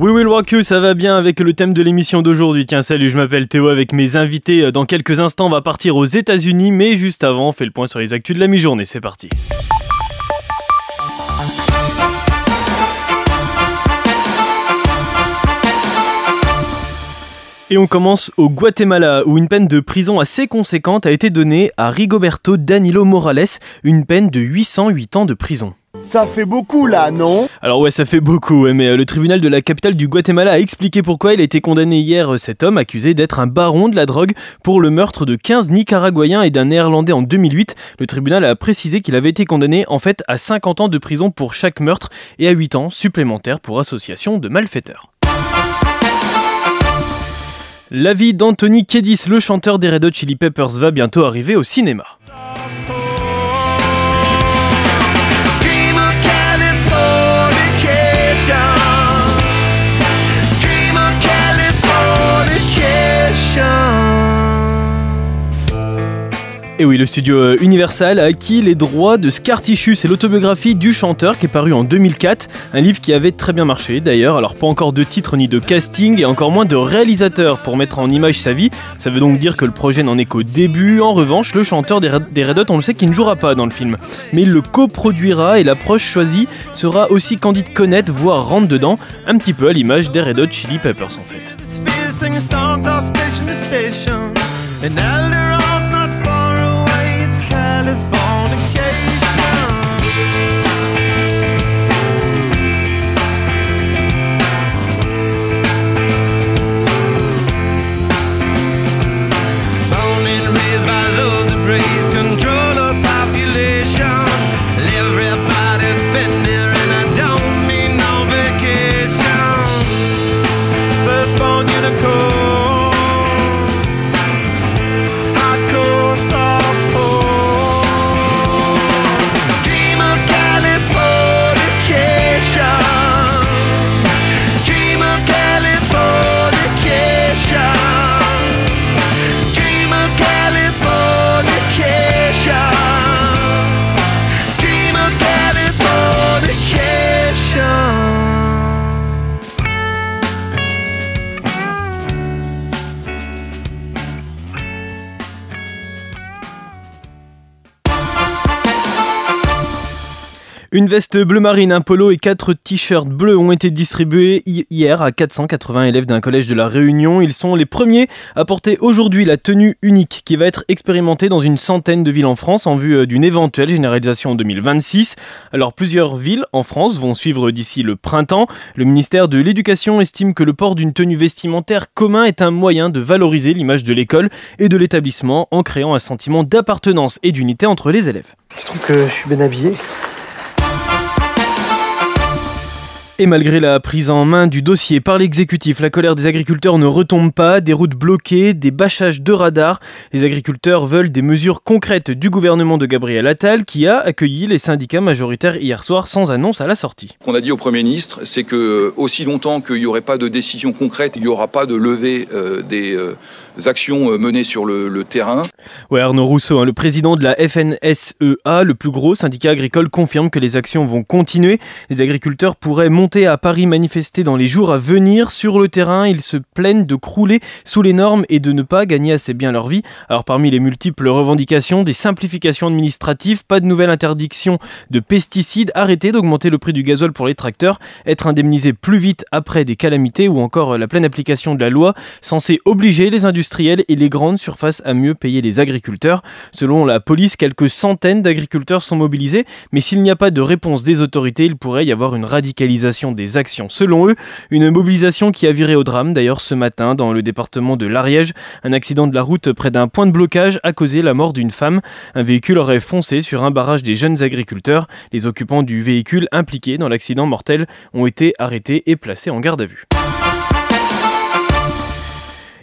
We Will Rock You, ça va bien avec le thème de l'émission d'aujourd'hui. Tiens, salut, je m'appelle Théo avec mes invités. Dans quelques instants, on va partir aux États-Unis, mais juste avant, on fait le point sur les actus de la mi-journée. C'est parti. Et on commence au Guatemala, où une peine de prison assez conséquente a été donnée à Rigoberto Danilo Morales, une peine de 808 ans de prison. Ça fait beaucoup là, non Alors ouais, ça fait beaucoup, mais euh, le tribunal de la capitale du Guatemala a expliqué pourquoi il a été condamné hier, euh, cet homme accusé d'être un baron de la drogue pour le meurtre de 15 Nicaraguayens et d'un Néerlandais en 2008. Le tribunal a précisé qu'il avait été condamné en fait à 50 ans de prison pour chaque meurtre et à 8 ans supplémentaires pour association de malfaiteurs. La vie d'Anthony Kiedis, le chanteur des Red Hot Chili Peppers, va bientôt arriver au cinéma. Et oui, le studio euh, Universal a acquis les droits de Scartichus et l'autobiographie du chanteur qui est paru en 2004. Un livre qui avait très bien marché d'ailleurs. Alors, pas encore de titre ni de casting et encore moins de réalisateur pour mettre en image sa vie. Ça veut donc dire que le projet n'en est qu'au début. En revanche, le chanteur des Red Hot, on le sait qu'il ne jouera pas dans le film. Mais il le coproduira et l'approche choisie sera aussi Candide connaître, voire rentre dedans, un petit peu à l'image des Red Hot Chili Peppers en fait. Une veste bleu marine, un polo et quatre t-shirts bleus ont été distribués hier à 480 élèves d'un collège de la Réunion. Ils sont les premiers à porter aujourd'hui la tenue unique qui va être expérimentée dans une centaine de villes en France en vue euh, d'une éventuelle généralisation en 2026. Alors plusieurs villes en France vont suivre d'ici le printemps. Le ministère de l'Éducation estime que le port d'une tenue vestimentaire commun est un moyen de valoriser l'image de l'école et de l'établissement en créant un sentiment d'appartenance et d'unité entre les élèves. Je trouve que je suis bien habillé. Et malgré la prise en main du dossier par l'exécutif, la colère des agriculteurs ne retombe pas, des routes bloquées, des bâchages de radars. Les agriculteurs veulent des mesures concrètes du gouvernement de Gabriel Attal qui a accueilli les syndicats majoritaires hier soir sans annonce à la sortie. Ce qu'on a dit au Premier ministre, c'est que euh, aussi longtemps qu'il n'y aurait pas de décision concrète, il n'y aura pas de levée euh, des euh, actions menées sur le, terrain. Ouais, Arnaud Rousseau, hein, le président de la FNSEA, le plus gros syndicat agricole, confirme que les actions vont continuer. Les agriculteurs pourraient monter à Paris manifester dans les jours à venir. Sur le terrain, ils se plaignent de crouler sous les normes et de ne pas gagner assez bien leur vie. Alors parmi les multiples revendications, des simplifications administratives, pas de nouvelle interdiction de pesticides, arrêter d'augmenter le prix du gazole pour les tracteurs, être indemnisé plus vite après des calamités ou encore la pleine application de la loi censée obliger les industriels et les grandes surfaces à mieux payer les agriculteurs. Selon la police, quelques centaines d'agriculteurs sont mobilisés, mais s'il n'y a pas de réponse des autorités, il pourrait y avoir une radicalisation des actions. Selon eux, une mobilisation qui a viré au drame d'ailleurs ce matin dans le département de l'Ariège. Un accident de la route près d'un point de blocage a causé la mort d'une femme. Un véhicule aurait foncé sur un barrage des jeunes agriculteurs. Les occupants du véhicule impliqués dans l'accident mortel ont été arrêtés et placés en garde à vue.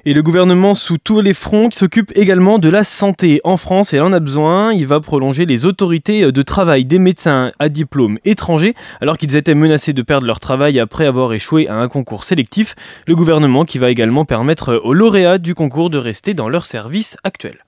Et le gouvernement sous tous les fronts qui s'occupe également de la santé. En France, et en a besoin, il va prolonger les autorités de travail des médecins à diplôme étranger alors qu'ils étaient menacés de perdre leur travail après avoir échoué à un concours sélectif. Le gouvernement qui va également permettre aux lauréats du concours de rester dans leur service actuel.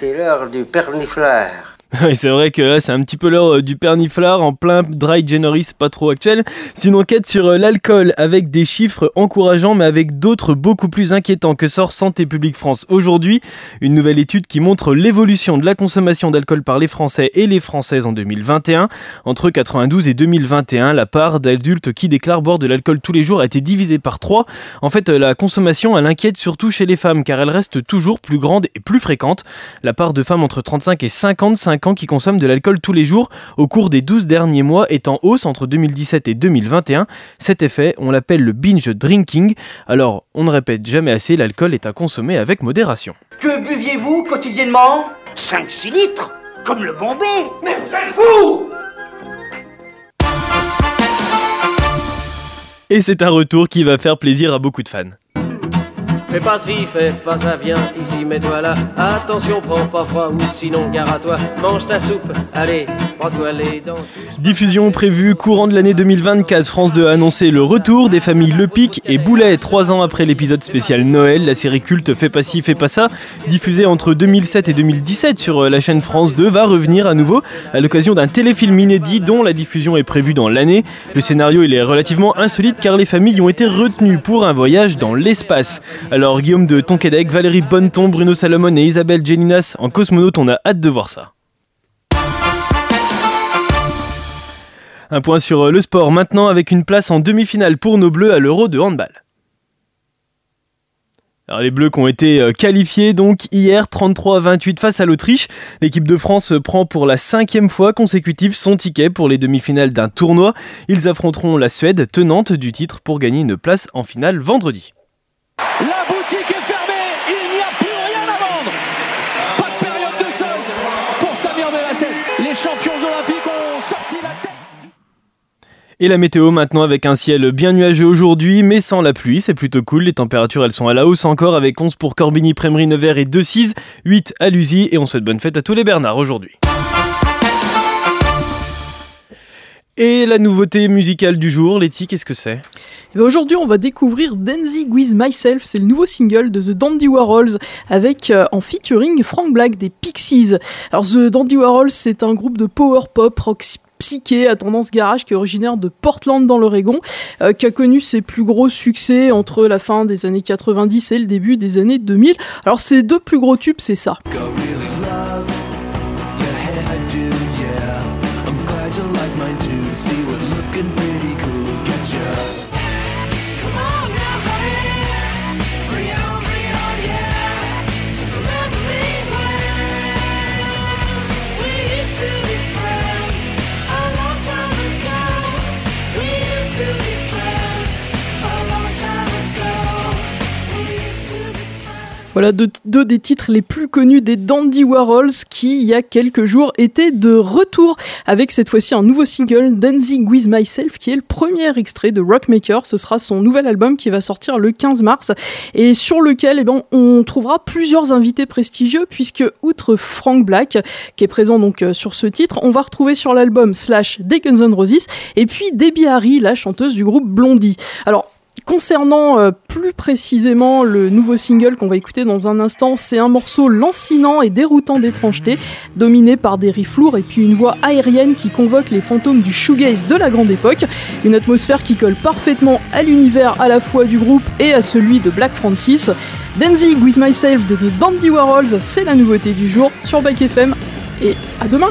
C'est l'heure du pernifleur. C'est vrai que là, c'est un petit peu l'heure euh, du perniflard en plein dry January, c'est pas trop actuel. C'est une enquête sur euh, l'alcool avec des chiffres encourageants, mais avec d'autres beaucoup plus inquiétants que sort Santé publique France aujourd'hui. Une nouvelle étude qui montre l'évolution de la consommation d'alcool par les Français et les Françaises en 2021. Entre 92 et 2021, la part d'adultes qui déclarent boire de l'alcool tous les jours a été divisée par 3. En fait, la consommation, elle inquiète surtout chez les femmes, car elle reste toujours plus grande et plus fréquente. La part de femmes entre 35 et 55 qui consomment de l'alcool tous les jours au cours des 12 derniers mois est en hausse entre 2017 et 2021. Cet effet, on l'appelle le binge drinking. Alors, on ne répète jamais assez, l'alcool est à consommer avec modération. Que buviez-vous quotidiennement? 5-6 litres Comme le Bombay Mais vous êtes fou Et c'est un retour qui va faire plaisir à beaucoup de fans. Fais pas ci, fais pas ça, viens ici, mets-toi là. Attention, prends pas froid ou sinon gare à toi. Mange ta soupe, allez, brosse-toi les dents. Diffusion prévue courant de l'année 2024. France 2 a annoncé le retour des familles Le Pic et Boulet. Trois ans après l'épisode spécial Noël, la série culte Fais pas ci, fais pas ça, diffusée entre 2007 et 2017 sur euh, la chaîne France 2, va revenir à nouveau à l'occasion d'un téléfilm inédit dont la diffusion est prévue dans l'année. Le scénario il est relativement insolite car les familles ont été retenues pour un voyage dans l'espace. Guillaume de Tonquédec, Valérie Bonneton, Bruno Salomon et Isabelle Gélinas en cosmonaute, on a hâte de voir ça. Un point sur euh, le sport maintenant avec une place en demi-finale pour nos Bleus à l'Euro de handball. Alors les Bleus qui ont été euh, qualifiés donc hier 33-28 face à l'Autriche. L'équipe de France prend pour la cinquième fois consécutive son ticket pour les demi-finales d'un tournoi. Ils affronteront la Suède, tenante du titre, pour gagner une place en finale vendredi. Et la météo maintenant avec un ciel bien nuageux aujourd'hui, mais sans la pluie, c'est plutôt cool. Les températures elles sont à la hausse encore avec 11 pour Corbigny, Prémery, Nevers et 2-6, 8 à Lusy. Et on souhaite bonne fête à tous les Bernards aujourd'hui. Et la nouveauté musicale du jour, Letty, qu'est-ce que c'est? Eh ben, Aujourd'hui, on va découvrir Dancing with Myself. C'est le nouveau single de The Dandy Warhols avec euh, en featuring Frank Black des Pixies. Alors, The Dandy Warhols, c'est un groupe de power pop rock psyché à tendance garage qui est originaire de Portland dans l'Oregon, euh, qui a connu ses plus gros succès entre la fin des années 90 et le début des années 2000. Alors ses deux plus gros tubes, c'est ça. Voilà deux, des titres les plus connus des Dandy Warhols qui, il y a quelques jours, étaient de retour avec cette fois-ci un nouveau single, Dancing With Myself, qui est le premier extrait de Rockmaker. Ce sera son nouvel album qui va sortir le 15 mars et sur lequel eh ben, on trouvera plusieurs invités prestigieux puisque, outre Frank Black, qui est présent donc euh, sur ce titre, on va retrouver sur l'album Slash des Guns Roses et puis Debbie Harry, la chanteuse du groupe Blondie. Alors, Concernant euh, plus précisément le nouveau single qu'on va écouter dans un instant, c'est un morceau lancinant et déroutant d'étrangeté, dominé par des riffs lourds et puis une voix aérienne qui convoque les fantômes du shoegaze de la grande époque, une atmosphère qui colle parfaitement à l'univers à la fois du groupe et à celui de Black Francis. Dancing with Myself de The Dandy Warhols, c'est la nouveauté du jour sur Back FM et à demain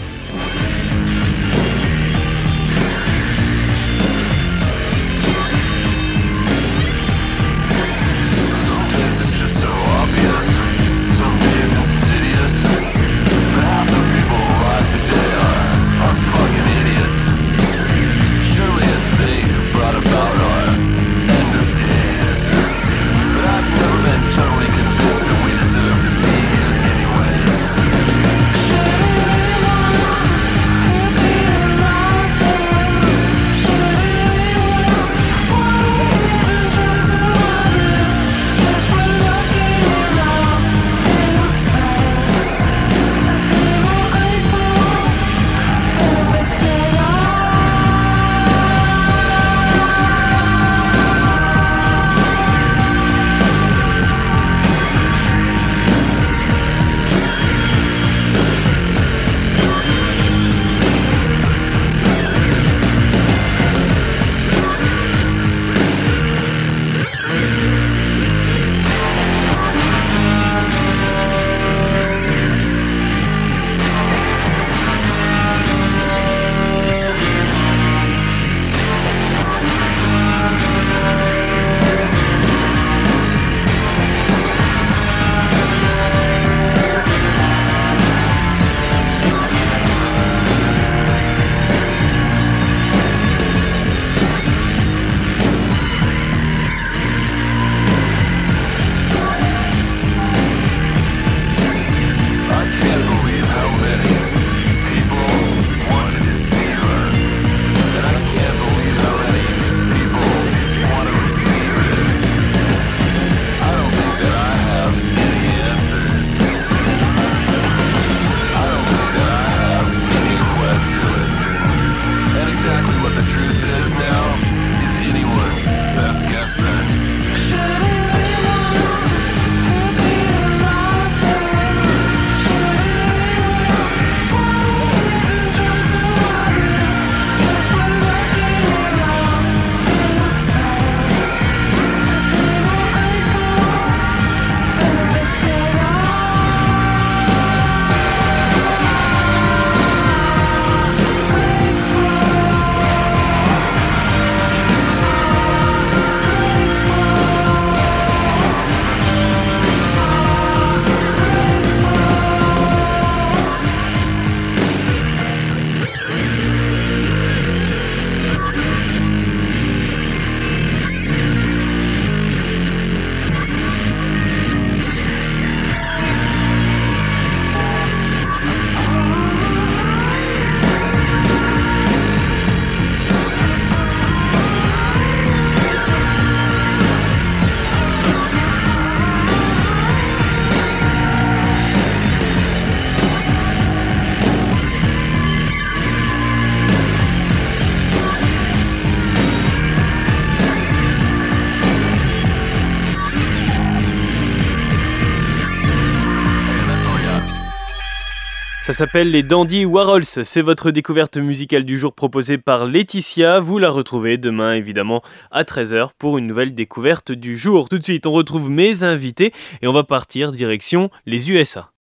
Ça s'appelle les Dandy Warhols. C'est votre découverte musicale du jour proposée par Laetitia. Vous la retrouvez demain évidemment à 13h pour une nouvelle découverte du jour. Tout de suite, on retrouve mes invités et on va partir direction les USA.